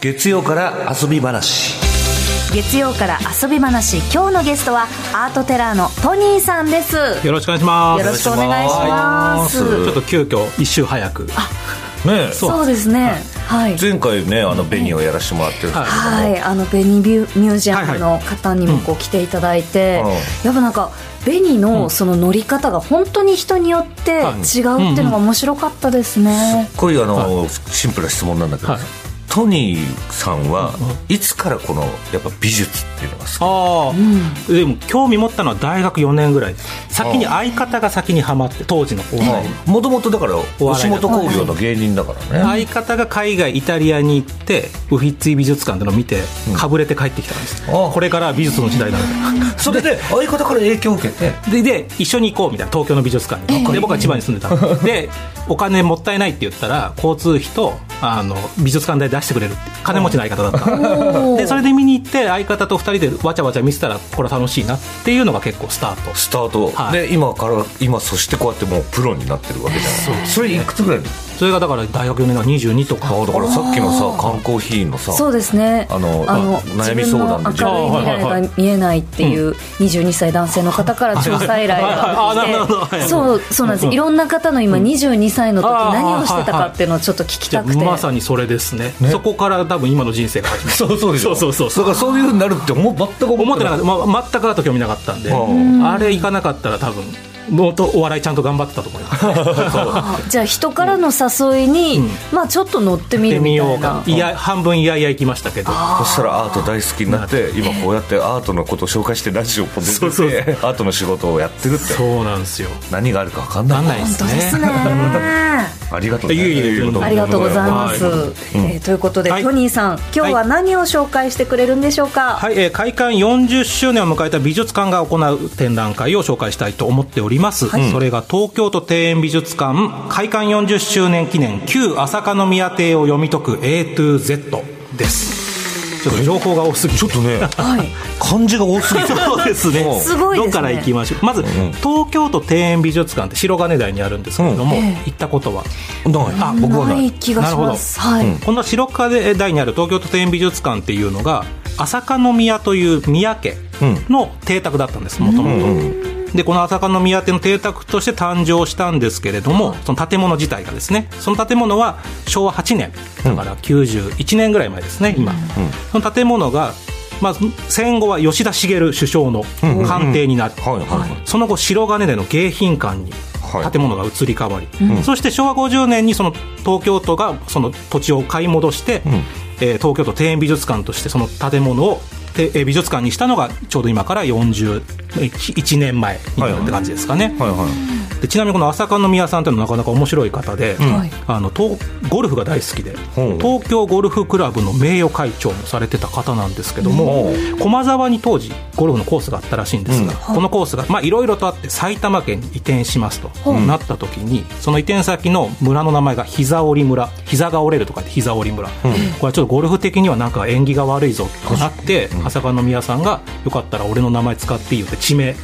月曜から遊び話。月曜から遊び話。今日のゲストはアートテラーのトニーさんです。よろしくお願いします。よろしくお願いします。ちょっと急遽一周早く。ねそうですね。はい。前回ねあの紅をやらせてもらってるんですけども、はい、あのベニビューミュージアムの方にもこう来ていただいて、うん。やっぱなんか紅のその乗り方が本当に人によって違うっていうのが面白かったですね、すっごいあの、シンプルな質問なんだけど、はいトニーさんはいつからこのやっぱ美術っていうのが好きああ、でも興味持ったのは大学4年ぐらい先に相方が先にハマって当時のお笑いにもともとだから吉本興業の芸人だからね、相方が海外イタリアに行ってウフィッツィ美術館ってのを見てかぶれて帰ってきたんです、ああ。これから美術の時代だみたいな それで相方から影響を受けて？でで一緒に行こうみたいな東京の美術館に、で僕は千葉に住んでたので。お金もったいないって言ったら交通費とあの美術館代出してくれる金持ちの相方だった。のでそれで見に行って相方と二人でわちゃわちゃ見せたらこれは楽しいなっていうのが結構スタート。スタート、はい。で今から今そしてこうやってもうプロになってるわけじゃない。それいくつぐらいそれがだから大学4年が22とかあだからさっきのさ缶コーヒーのさそうですね。あの悩み自分の相談で明るい未来が見えないっていう22歳男性の方から調査依頼があなるほど。はい来てそうそうなんです。いろんな方の今22歳の時何をしてたかっていうのをちょっと聞きたくて。まさにそれですね。そこから多分今の人生が始まる。そうそうそうそうそうだからそういうふうになるって思全く思ってなかっった、まあ、全く後興味なかったんで。うあれ行かなかったら多分もっとお笑いちゃんと頑張ってたと思います。あ じゃあ人からの誘いに、まあちょっと乗ってみるみたいなようかいや半分いやいや行きましたけど。そしたらアート大好きになって今こうやってアートのことを紹介してラジオも出てアートの仕事をやってるって。そうなんですよ。何があるか分かんない。なんないで本すね。当ですね。ありがとうね。いえいえいえありがとうございます、はい。えーということで、はい。トニーさん今日は何を紹介してくれるんでしょうか、はい、えー開館40周年を迎えた美術館が行う展覧会を紹介したいと思っております、それが東京都庭園美術館開館40周年記念旧朝香宮邸を読み解く A to Z です。ちょっと情報が多すぎて。ちょっとねはい。漢字が多すぎて。そうですね。う んすごいですね。どっから行きましょう。まず、東京都庭園美術館って白金台にあるんですけれども、うん。ええ。行ったことは？ない。あ僕はなないい気がします。はい、この白金台にある東京都庭園美術館っていうのが朝香宮という宮家の邸宅だったんですもともと。でこの朝香宮邸の邸宅として誕生したんですけれどもその建物自体がですねその建物は昭和8年だから91年ぐらい前ですね今、その建物が、まあ、戦後は吉田茂首相の官邸になって、はいはいはい。その後白金での迎賓館にはい。建物が移り変わり、そして昭和50年にその東京都がその土地を買い戻して、えー東京都庭園美術館としてその建物をてえー美術館にしたのがちょうど今から41年前になるって感じですかね。はいはい。でちなみにこの朝香宮さんというのはなかなか面白い方で、はい。あのとゴルフが大好きで、東京ゴルフクラブの名誉会長もされてた方なんですけども、ほ駒沢に当時ゴルフのコースがあったらしいんですが、このコースがまあいろいろとあって埼玉県に移転しますとなった時にその移転先の村の名前が膝折村膝が折れるとかで膝折村、これはちょっとゴルフ的にはなんか縁起が悪いぞとなって、朝香宮さんがよかったら俺の名前使っていいよって地名。うん。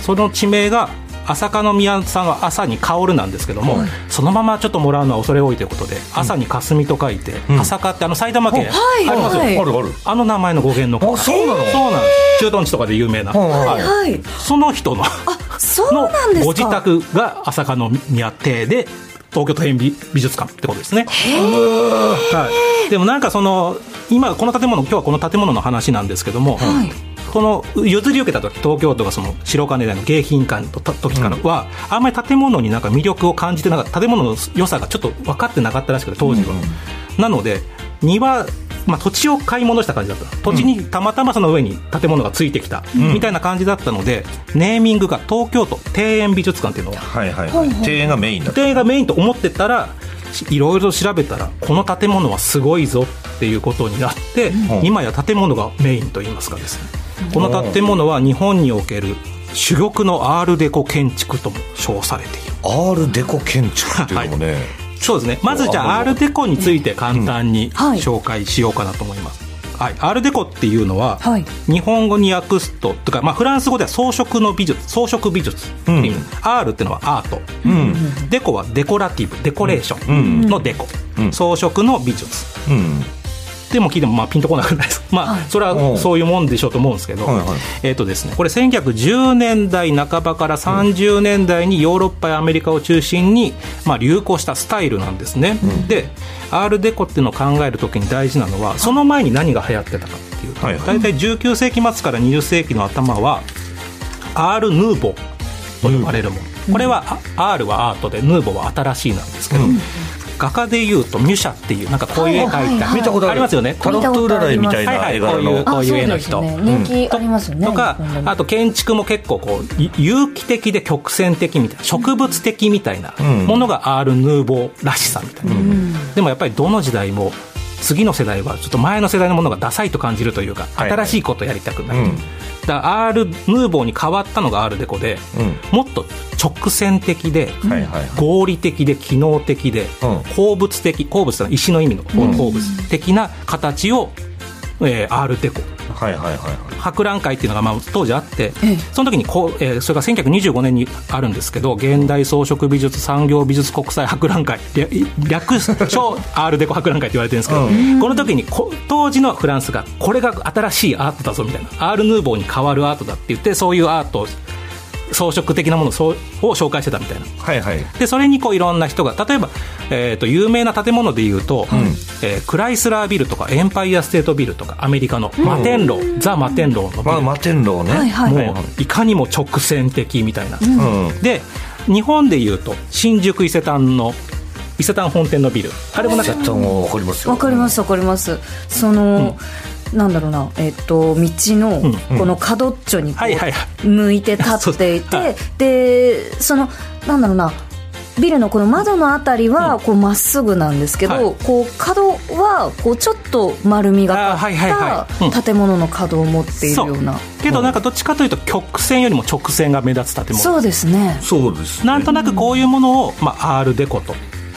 その地名が朝香宮さんは朝に薫なんですけども、そのままちょっともらうのは恐れ多いということで、朝に霞と書いて、朝香ってあの埼玉県、はい。ありますよ、はい。あるある。あの名前の語源のあそうなの？そうなんです。駐屯地とかで有名な、はいはい。はい。その人のそうのなんですか。ご自宅が朝香宮邸で東京都園美美術館ってことですね。はい、でもなんかその今この建物今日はこの建物の話なんですけども、はい。この譲り受けた時東京都がその白金台の迎賓館の時からは、あんまり建物になんか魅力を感じてなかった建物の良さがちょっと分かってなかったらしくて当時は、なので庭まあ、土地を買い戻した感じだった。土地にたまたまその上に建物がついてきた、みたいな感じだったのでネーミングが東京都庭園美術館っていうのを。はいはいはい。庭園がメインだ庭園がメインと思ってたらいろいろ調べたらこの建物はすごいぞっていうことになって、うん。今や建物がメインといいますかですね。この建物は日本における珠玉のアールデコ建築とも称されている。アールデコ建築っていうのもね、そうですね。まずじゃあアールデコについて簡単にはい紹介しようかなと思います、はい、アールデコっていうのは、はい。日本語に訳すととか、まあ、フランス語では装飾の美術装飾美術っていう意味、アールっていうのはアート、デコはデコラティブデコレーションのデコ、うん。装飾の美術。うんっても聞いてもまあピンとこなくないです。まあ、それはそういうもんでしょうと思うんですけど、えっ、とですねこれ1910年代半ばから30年代にヨーロッパやアメリカを中心に、まあ、流行したスタイルなんですね、でアールデコっていうのを考えるときに大事なのはその前に何が流行ってたかっていうと、はいはい。大体19世紀末から20世紀の頭はアール・ヌーボーと呼ばれるもの、これはあ R はアートでヌーボーは新しいなんですけど、画家でいうとミュシャっていうなんかこういう絵描いた、はいはいはい。見たことありますよね。タロット占いみたいな絵柄はいはいの。こういう絵の人。人気ありますよね。とかあと建築も結構こうい有機的で曲線的みたいな植物的みたいなうんものがアール・ヌーボーらしさみたいな、でもやっぱりどの時代も次の世代はちょっと前の世代のものがダサいと感じるというか、はい新しいことをやりたくなる、うん。だからアール・ヌーボーに変わったのがアールデコで、もっと直線的で、はいはい合理的で機能的で、うん。鉱物的鉱物は石の意味の鉱物的な形を、えーアールデコはいはいはい博覧会っていうのがまあ当時あって、ええ。その時にこう、えーそれが1925年にあるんですけど現代装飾美術産業美術国際博覧会略略称アールデコ博覧会って言われてるんですけど、この時にこ当時のフランスがこれが新しいアートだぞみたいな。アール・ヌーボーに変わるアートだって言ってそういうアート装飾的なものをそうを紹介してたみたいな。はいはい。でそれにこういろんな人が例えば、えー、と有名な建物でいうと、えークライスラービルとかエンパイアステートビルとかアメリカのマテンロー、ザ・マテンローのビル、まあ摩天楼ね。はいはい。もういかにも直線的みたいな、うん。で日本でいうと新宿伊勢丹の伊勢丹本店のビル。あれもなんか絶対もうわかりますよ。わかりますわかります。その、なんだろうなえっ、と道のこの角っちょにこはいはいはう向いて立っていて、でそのなんだろうなビルのこの窓のあたりはこうまっすぐなんですけど、はい。こう角はこうちょっと丸みがあーはいはいはかった建物の角を持っているような、けどなんかどっちかというと曲線よりも直線が目立つ建物。そうですね。そうですね。なんとなくこういうものを、まあ、アールデコと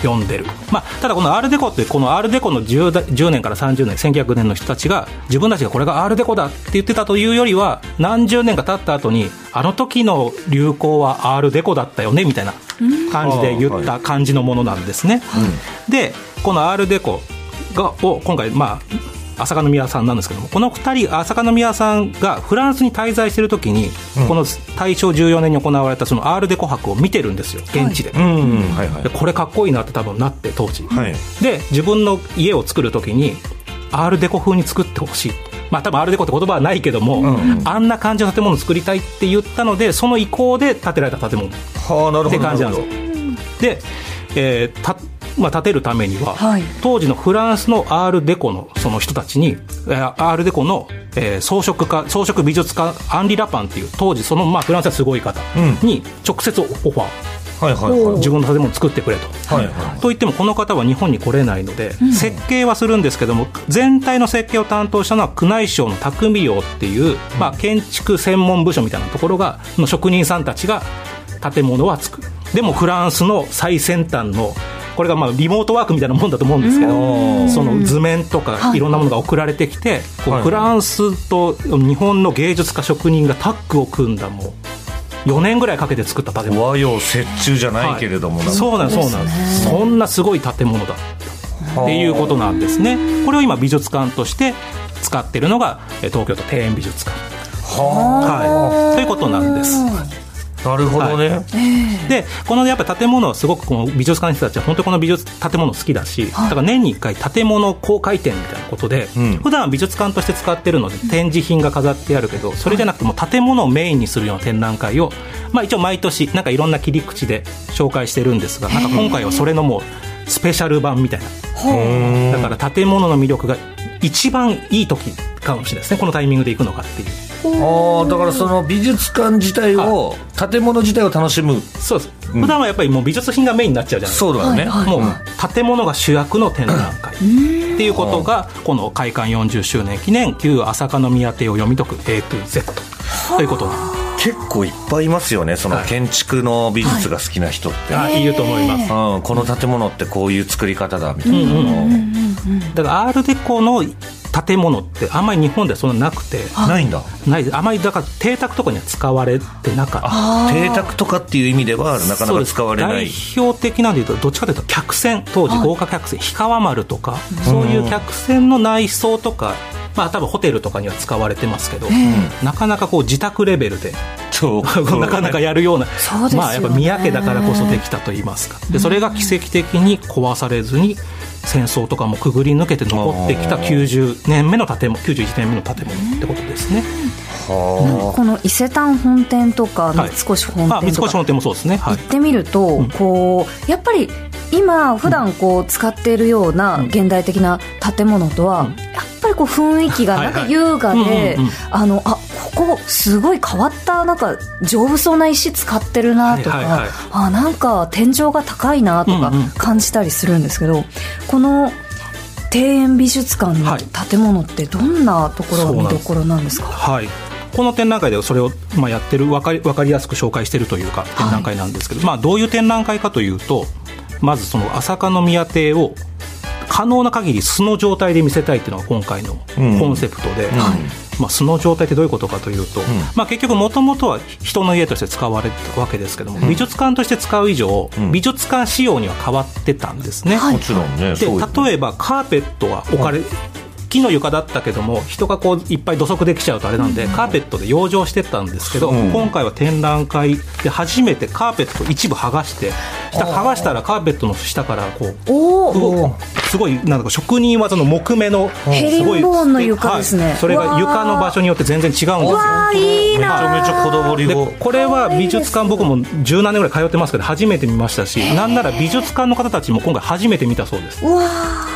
呼んでる、まあ、ただこのアールデコってこのアールデコの 10, だ10年から30年1900年の人たちが自分たちがこれがアールデコだって言ってたというよりは何十年か経った後にあの時の流行はアールデコだったよねみたいな感じで言った感じのものなんですね、でこのアールデコがを今回まあ浅香宮さんなんですけどもこの2人浅香宮さんがフランスに滞在してる時に、この大正14年に行われたそのアールデコ博を見てるんですよ現地で,、うんはいはい。でこれかっこいいなって多分なって当時、はい。で自分の家を作る時にアールデコ風に作ってほしい。まあ多分アールデコって言葉はないけども、あんな感じの建物を作りたいって言ったのでその意向で建てられた建物。って感じなんですよ。で、えーたまあ、建てるためには、はい。当時のフランスのアールデコのその人たちに、えーアールデコの、えー装飾家装飾美術家アンリ・ラパンっていう当時その、まあ、フランスはすごい方に直接オファー、はいはいはい。自分の建物を作ってくれと。はいはい。といってもこの方は日本に来れないので、設計はするんですけども全体の設計を担当したのは宮内省の匠寮っていう、まあ、建築専門部署みたいなところがの職人さんたちが建物は作る。でもフランスの最先端のこれがまあリモートワークみたいなもんだと思うんですけどその図面とかい。ろんなものが送られてきて、はい。フランスと日本の芸術家職人がタッグを組んだもう4年ぐらいかけて作った建物。和洋折衷じゃないけれども、はい。なんかそうなんです。そうなんですそんなすごい建物だっていうことなんですね。これを今美術館として使ってるのがえ東京都庭園美術館。ははい。ということなんです。あなるほどね、でこのやっぱ建物はすごくこの美術館の人たちは本当にこの美術建物好きだし、だから年に1回建物公開展みたいなことで、うん。普段は美術館として使ってるので展示品が飾ってあるけどそれじゃなくてもう建物をメインにするような展覧会を、まあ、一応毎年なんかいろんな切り口で紹介してるんですがなんか今回はそれのもうスペシャル版みたいな。だから建物の魅力が一番いい時かもしれないですね。このタイミングで行くのかっていう。ああだからその美術館自体を、建物自体を楽しむ。そうです、普段はやっぱりもう美術品がメインになっちゃうじゃないですか。そうだよね、はいもう建物が主役の展覧会。っていうことがこの開館40周年記念旧朝香宮邸を読み解く A to Z ということなんで結構いっぱいいますよね。そのはい。建築の美術が好きな人って、あい。ると思います。うん、この建物ってこういう作り方だみたいなのを、だからアールデコの建物ってあんまり日本ではそんななくてないんだ。ない。あまりだから邸宅とかには使われてなかった。あ邸宅とかっていう意味ではなかなか使われない。代表的なんでいうとどっちかというと客船当時豪華客船、はい、氷川丸とかそういう客船の内装とかまあ多分ホテルとかには使われてますけど、なかなかこう自宅レベルで なかなかやるような、ね、まあやっぱ三宅だからこそできたと言いますか。でそれが奇跡的に壊されずに戦争とかもくぐり抜けて残ってきた90年目の建物91年目の建物ってことですね。この伊勢丹本店とか三越本店とか、はい、三越本店もそうですね、行ってみると、こうやっぱり今普段こう使っているような現代的な建物とは、やっぱりこう雰囲気がなんか優雅で、あのあここすごい変わったなんか丈夫そうな石使ってるなとか、はいはいはい、あなんか天井が高いなとか感じたりするんですけど、うんうん、この庭園美術館の建物ってどんなところが見どころなんですか、はいこの展覧会ではそれをまあやってる分かり分かりやすく紹介しているというか展覧会なんですけど、はい、まあ、どういう展覧会かというとまずその朝香宮邸を可能な限り素の状態で見せたいっていうのが今回のコンセプトで、うんまあ、素の状態ってどういうことかというと、うん、まあ、結局もともとは人の家として使われてたわけですけども、うん、美術館として使う以上、うん、美術館仕様には変わってたんですね。もちろんねで例えばカーペットは置かれ、木の床だったけども人がこういっぱい土足できちゃうとあれなんで、カーペットで養生してたんですけど、今回は展覧会で初めてカーペット一部剥がして下剥がしたらカーペットの下からこうすごいなんか職人技の木目のすごいの床ですね、はい、それが床の場所によって全然違うんですよ。わいいなめちゃめちゃこだわりが。これは美術館僕も十何年ぐらい通ってますけど初めて見ましたしなんなら美術館の方たちも今回初めて見たそうです。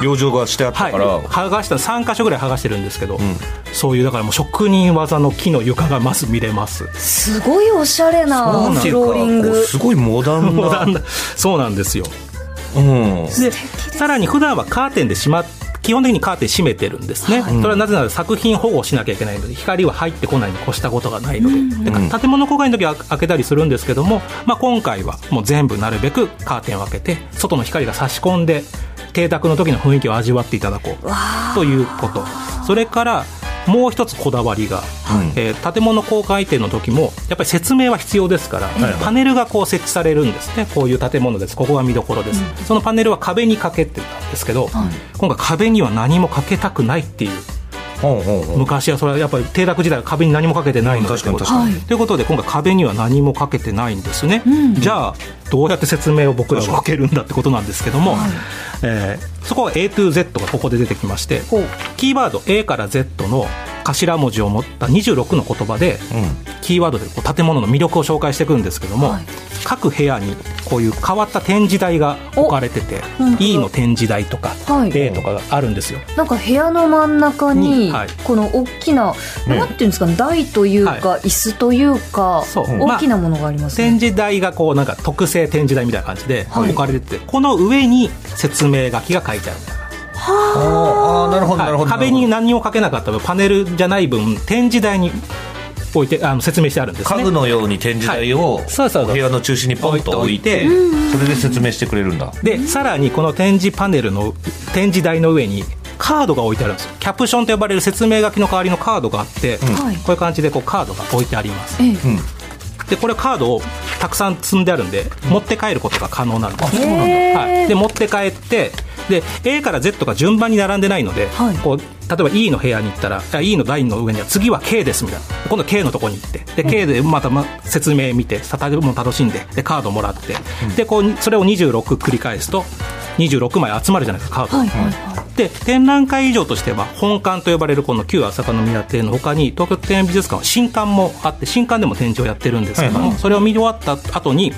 養生がしてあったから、はい、剥がした3箇所ぐらい剥がしてるんですけど、うん、そういうだからもう職人技の木の床がまず見れます。すごいおしゃれなフローリング。すごいモダンな。そうなんですよ。うん、でさらに普段はカーテンで閉ま基本的にカーテン閉めてるんですね、はい、それはなぜなら作品保護しなきゃいけないので光は入ってこないに越したことがないので。うん、で建物公開の時は開けたりするんですけども、まあ、今回はもう全部なるべくカーテンを開けて外の光が差し込んで邸宅の時の雰囲気を味わっていただこう。ということ。それからもう一つこだわりが、えー、建物公開展の時もやっぱり説明は必要ですから、パネルがこう設置されるんですね。こういう建物です。ここが見どころです、うん、そのパネルは壁にかけてたんですけど、今回壁には何もかけたくないっていう昔はそれはやっぱり邸宅時代は壁に何もかけてないの。でということで今回壁には何もかけてないんですね、うん、じゃあどうやって説明を僕らは受けるんだってことなんですけども、はい、えー、そこは A to Z がここで出てきましてキーワード A から Z の頭文字を持った26の言葉で、うん、キーワードでこう建物の魅力を紹介していくんですけども、はい、各部屋にこういう変わった展示台が置かれてて E の展示台とか、はい、A とかがあるんですよ。なんか部屋の真ん中に、この大きな、なんていうんですか台というか、椅子というか大きなものがあります、ね、展示台がこうなんか特製展示台みたいな感じで置かれてて、この上に説明書きが書いてある。はあ。なるほどなるほど、壁に何もかけなかった分パネルじゃない分展示台に置いてあの説明してあるんですね。家具のように展示台を、部屋の中心にポンと置いてそれで説明してくれるんだ。でさらにこの展示パネルの展示台の上にカードが置いてあるんですよ。キャプションと呼ばれる説明書きの代わりのカードがあって、うん、こういう感じでこうカードが置いてあります、うん、でこれカードをたくさん積んであるんで、持って帰ることが可能なんです、はい、で持って帰ってで A から Z が順番に並んでないので、はい、こう例えば E の部屋に行ったら E のラインの上には次は K ですみたいな。今度 K のとこに行って。で K でまたま説明見て建物楽しんででカードもらって、うん、でこうそれを26繰り返すと26枚集まるじゃないですかカード、はいはいはい、で展覧会以上としては本館と呼ばれるこの旧朝霞宮邸のほかに東京庭園美術館は新館もあって新館でも展示をやってるんですけども、はいはい、それを見終わった後に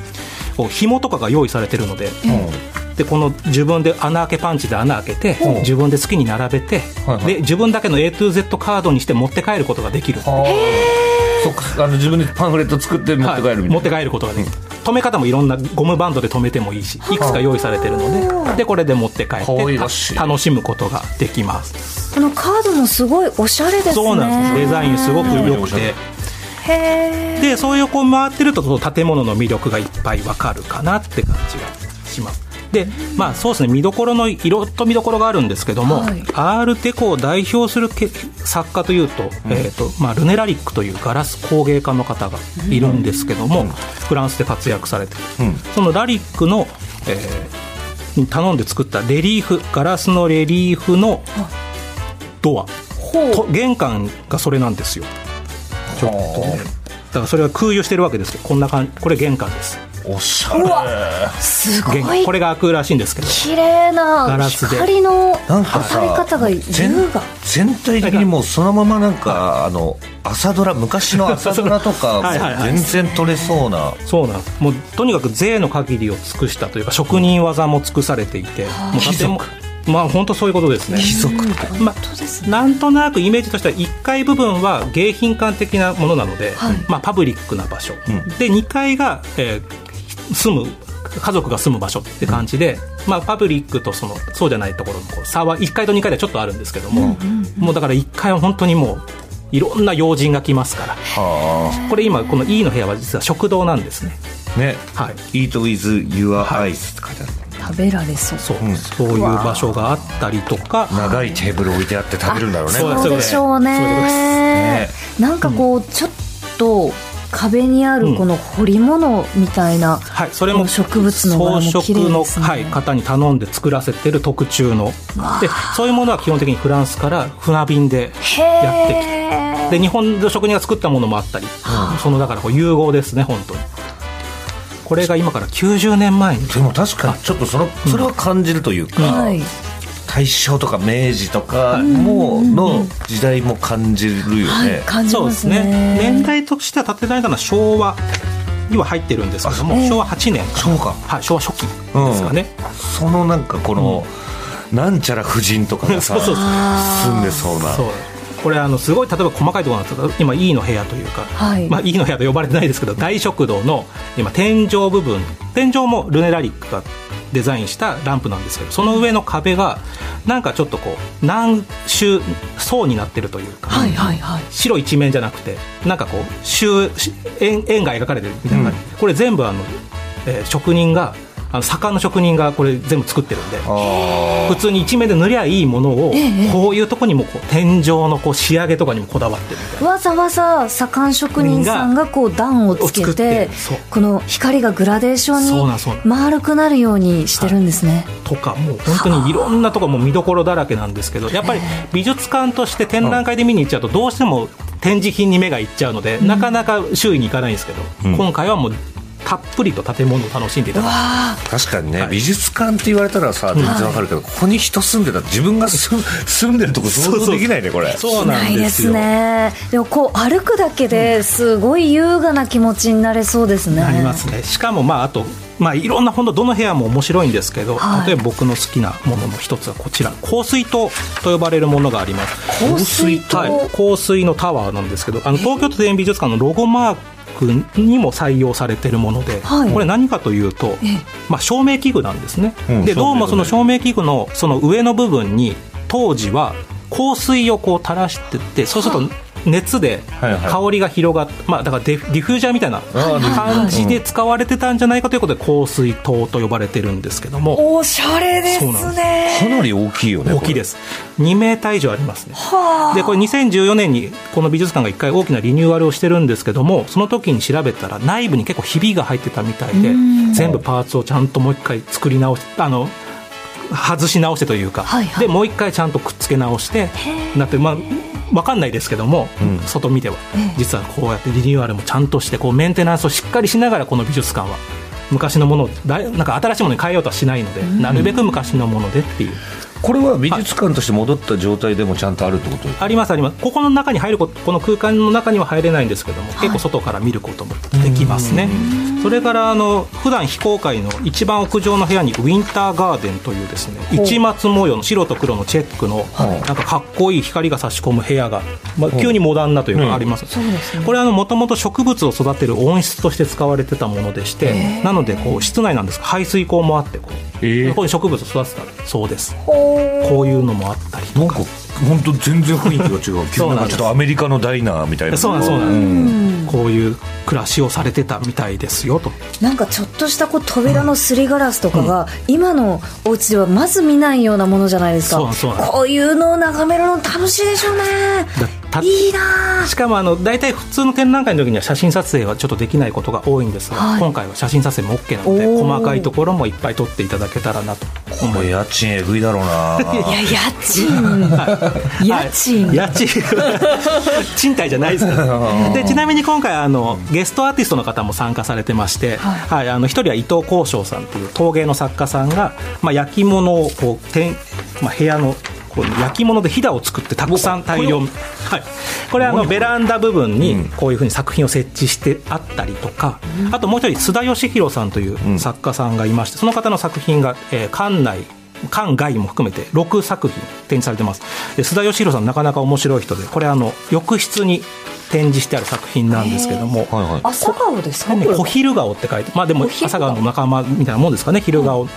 こう紐とかが用意されてるので、うんでこの自分で穴開けパンチで穴開けて、自分で好きに並べて、で自分だけの A to Z カードにして持って帰ることができる。そあの自分でパンフレット作って持って帰るみたいな、はい、持って帰ることができる、止め方もいろんなゴムバンドで止めてもいいしいくつか用意されてるのででこれで持って帰って楽しむことができます。このカードもすごいおしゃれですね。そうなんです。デザインすごく良くて。でそういうこう回ってると建物の魅力がいっぱいわかるかなって感じがしますでまあそうですね見どころの色と見どころがあるんですけども、はい、アールデコを代表する作家というと,、えーとまあ、ルネ・ラリックというガラス工芸家の方がいるんですけども、うん、フランスで活躍されてる、うん、そのラリックの、えー、頼んで作ったレリーフガラスのレリーフのドア。と玄関がそれなんですよ。ちょっとね。だからそれは空輸してるわけですよこんな感じこれ玄関ですおしゃれ。すごい。これが開くらしいんですけど。綺麗なガラスで。光の当たり方が優雅。全体的にもうそのままなんかあの朝ドラ昔の朝ドラとか 全然撮れそうな。そうなんもうとにかく税の限りを尽くしたというか職人技も尽くされていてもう建物まあ本当そういうことですね。貴族。まあ、なんとなくイメージとしては1階部分は迎賓館的なものなので、はい、まあパブリックな場所、うん、で2階が、えー、住む家族が住む場所って感じで、うん、まあ、パブリックとそのそうじゃないところの差は1階と2階ではちょっとあるんですけども、もうだから1階は本当にもういろんな要人が来ますから。これ今この E の部屋は実は食堂なんですね。ね、はい、Eat with your eyes って書いてある、はい食べられそう。そう。うん、そういう場所があったりとか。長いテーブル置いてあって食べるんだろうね。そうでしょうね。ね。なんかこう、ちょっと壁にあるこの彫り物みたいな、うん、はい、それも植物の柄も綺麗の、はい、方に頼んで作らせてる特注の。でそういうものは基本的にフランスから船便でやってきて。で日本の職人が作ったものもあったり、うん、そのだからこう融合ですね本当に。これが今から90年前に。でも確かにちょっとそのそれは感じるというか、はい、大正とか明治とかもの時代も感じるよね、はい、そうですね。年代としては建てられたのは昭和には入ってるんですけども、昭和8年そうか、はい、昭和初期ですかね、うん、そのなんかこの、うん、なんちゃら夫人とかがさ住んでそうな。そうこれあのすごい例えば細かいところなんですけど今 E の部屋というか、はい、まあ、E の部屋と呼ばれてないですけど大食堂の今天井部分天井もルネラリックがデザインしたランプなんですけどその上の壁がなんかちょっとこう何種層になってるというか、はいはいはい、白一面じゃなくてなんかこう円円が描かれてるみたいな感じ、うん、これ全部あの、えー、職人があの左官の職人がこれ全部作ってるんで普通に一面で塗りゃいいものを、こういうとこにもこう天井のこう仕上げとかにもこだわってるみたいな。わざわざ左官職人さんがこう段をつけてこの光がグラデーションに丸くなるようにしてるんですね、とかもう本当にいろんなとこも見どころだらけなんですけどやっぱり美術館として展覧会で見に行っちゃうとどうしても展示品に目がいっちゃうので、なかなか周囲に行かないんですけど、うん、今回はもうたっぷりと建物を楽しんでいただく。確かにね、はい、美術館って言われたらさ全然わかるけど、ここに人住んでた自分が住んでるとこ想像できないねこれ。そうなんですね。でもこう歩くだけですごい優雅な気持ちになれそうですね。なりますね。しかもまああとまあ、いろんな本当どの部屋も面白いんですけど、はい、例えば僕の好きなものの一つはこちら香水塔と呼ばれるものがあります。香水塔、はい、香水のタワーなんですけどあの東京都庭園美術館のロゴマークにも採用されているもので、はい、これ何かというと、まあ、照明器具なんですね、うん、でどうもその照明器具のその上の部分に当時は香水をこう垂らしてってそうすると熱で香りが広がって、はいはい、まあ、だからディフュージャーみたいな感じで使われてたんじゃないかということで香水塔と呼ばれてるんですけども。おしゃれですね。かなり大きいよね大きいです。2メーター以上ありますね。でこれ2014年にこの美術館が1回大きなリニューアルをしてるんですけどもその時に調べたら内部に結構ひびが入ってたみたいで全部パーツをちゃんともう一回作り直しあの外し直してというか、はいはい、でもう一回ちゃんとくっつけ直してなってまあ分かんないですけども、うん、外見ては、実はこうやってリニューアルもちゃんとしてこうメンテナンスをしっかりしながらこの美術館は昔のものをなんか新しいものに変えようとはしないので、なるべく昔のものでっていう。これは美術館として戻った状態でもちゃんとあるってことありますあります。ここの中に入るここの空間の中には入れないんですけども、結構外から見ることもできますね。それからあの普段非公開の一番屋上の部屋にウィンターガーデンというですね市松模様の白と黒のチェックのなんかかっこいい光が差し込む部屋が、まあ、急にモダンなというかあります、これはもともと植物を育てる温室として使われてたものでしてなのでこう室内なんですが排水口もあってこう、えー、ここに植物を育てたそうですこういうのもあったりとか。本当全然雰囲気が違う。そうなんです。なんかちょっとアメリカのダイナーみたいな。そうなんそうなんです、こういう暮らしをされてたみたいですよと。なんかちょっとしたこう扉のすりガラスとかが、今のお家ではまず見ないようなものじゃないですか。そうなんそうなんこういうのを眺めるの楽しいでしょうねいいなあ。しかもあの大体普通の展覧会の時には写真撮影はちょっとできないことが多いんですが、はい。今回は写真撮影も OK なので細かいところもいっぱい撮っていただけたらなとこれ家賃えぐいだろうないや家賃。家賃、はい。家賃。賃。貸じゃないですから。でちなみに今回あのゲストアーティストの方も参加されてまして、はい。あの一人は伊藤幸章さんという陶芸の作家さんが、まあ、焼き物をこうてん、まあ、部屋のこう焼き物でひだを作ってたくさん大量はい、これあのベランダ部分にこういうふうに作品を設置してあったりとか、あともう一人須田義弘さんという作家さんがいましてその方の作品が、えー館内館外も含めて6作品展示されてます。で須田義弘さんなかなか面白い人でこれあの浴室に展示してある作品なんですけども、はいはい。朝顔ですか？ね、これ小昼顔って書いてまあでも朝顔の仲間みたいなもんですかね昼顔を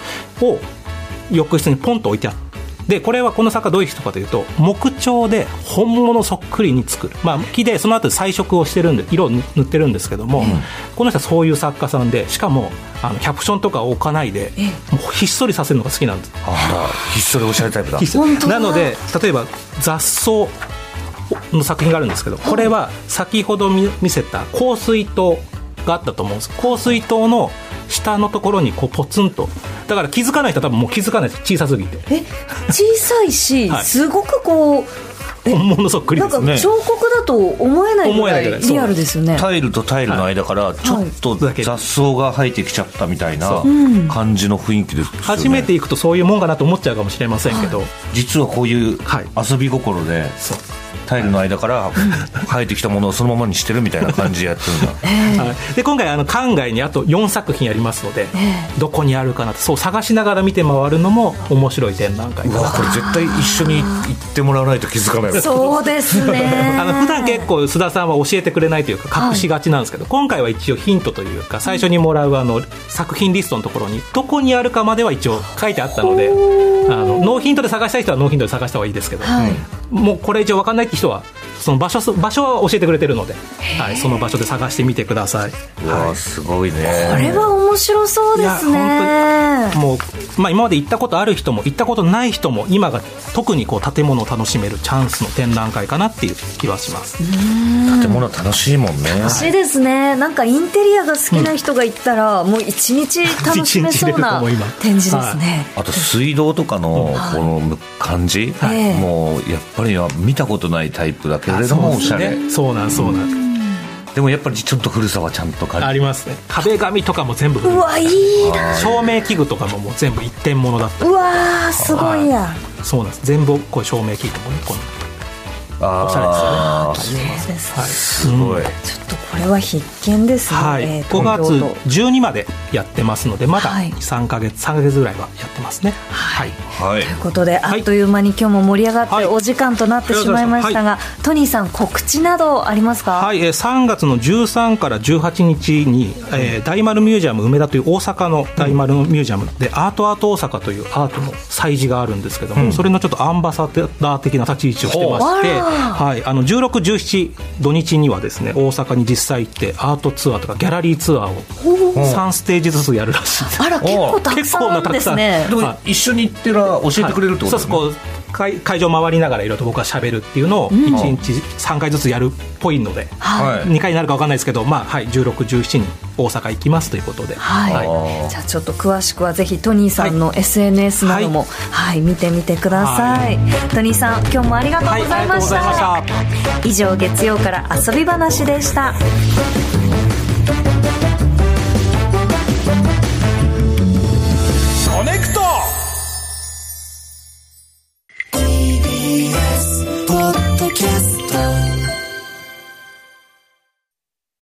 浴室にポンと置いてあってでこれはこの作家どういう人かというと木彫で本物そっくりに作る、まあ、木でその後彩色をしてるんで色を塗ってるんですけども、この人はそういう作家さんでしかもあのキャプションとかを置かないでもうひっそりさせるのが好きなんです。あらひっそりおしゃれタイプだ。なので例えば雑草の作品があるんですけどこれは先ほど見見せた香水塔があったと思うんです。香水塔の下のところにこうポツンと。だから気づかない人は多分もう気づかないです。小さすぎて。え小さいし、はい。すごくこうえ本物そっくりなんかですね彫刻だと思えないぐ思えないらい。リアルですよね。タイルとタイルの間からちょっとはい。雑草が生えてきちゃったみたいな感じの雰囲気です。よね初めて行くとそういうもんかなと思っちゃうかもしれませんけど、実はこういうはい。遊び心でそうタイルの間から生えてきたものをそのままにしてるみたいな感じでやってるんだ。はい、で今回あの館外にあと4作品ありますので、どこにあるかなってそう探しながら見て回るのも面白い展覧会うわこれ絶対一緒に行ってもらわないと気づかないわ。そうですね。あの普段結構須田さんは教えてくれないというか隠しがちなんですけど、今回は一応ヒントというか最初にもらうあの作品リストのところにどこにあるかまでは一応書いてあったのであのノーヒントで探したい人はノーヒントで探した方がいいですけど、はいもうこれ以上分かんないって人はその場所場所は教えてくれてるので、はい、その場所で探してみてください。うわすごいね。これは面白そうですね。もう、まあ、今まで行ったことある人も行ったことない人も今が特にこう建物を楽しめるチャンスの展覧会かなっていう気はします。建物楽しいもんね。欲しいですね。なんかインテリアが好きな人が行ったら、もう一日楽しめそうな展示ですね、あと水道とかのこの感じ、はいもうやっぱりは見たことないタイプだけれどもおしゃれでそうなんそうなんもやっぱりちょっと古さはちゃんと感じありますね。壁紙とかも全部うわいいな。照明器具とかももう全部一点物だった。うわーすごいやそうなんです。全部こういう照明器具もねこの。ああ綺麗です、はい。すごい、ちょっとこれは必見ですね、はい、えー5月東京都。12までやってますのでまだはい。3か月3か月ぐらいはやってますね。はい。はい。ということで、あっという間に今日も盛り上がってはい。お時間となってしまいましたが、トニーさん告知などありますか？はい、えー3月の13から18日に、えー大丸ミュージアム梅田という大阪の大丸ミュージアムで、アートアート大阪というアートの催事があるんですけども、それのちょっとアンバサダー的な立ち位置をしてまして、はい、あの16、17土日にはですね大阪に実際行ってアートツアーとかギャラリーツアーを3ステージずつやるらしい。です。あら結構たくさんあるんですね。でも一緒に行ってら教えてくれるってことですね、そ会会場回りながらいろいろと僕は喋るっていうのを1日3回ずつやるっぽいので、はい。2回になるか分かんないですけど、まあはい、16、17に大阪行きますということで、はい、あーじゃあちょっと詳しくはぜひトニーさんの SNS なども、はい。見てみてください、トニーさん今日もありがとうございました。以上月曜から遊び話でした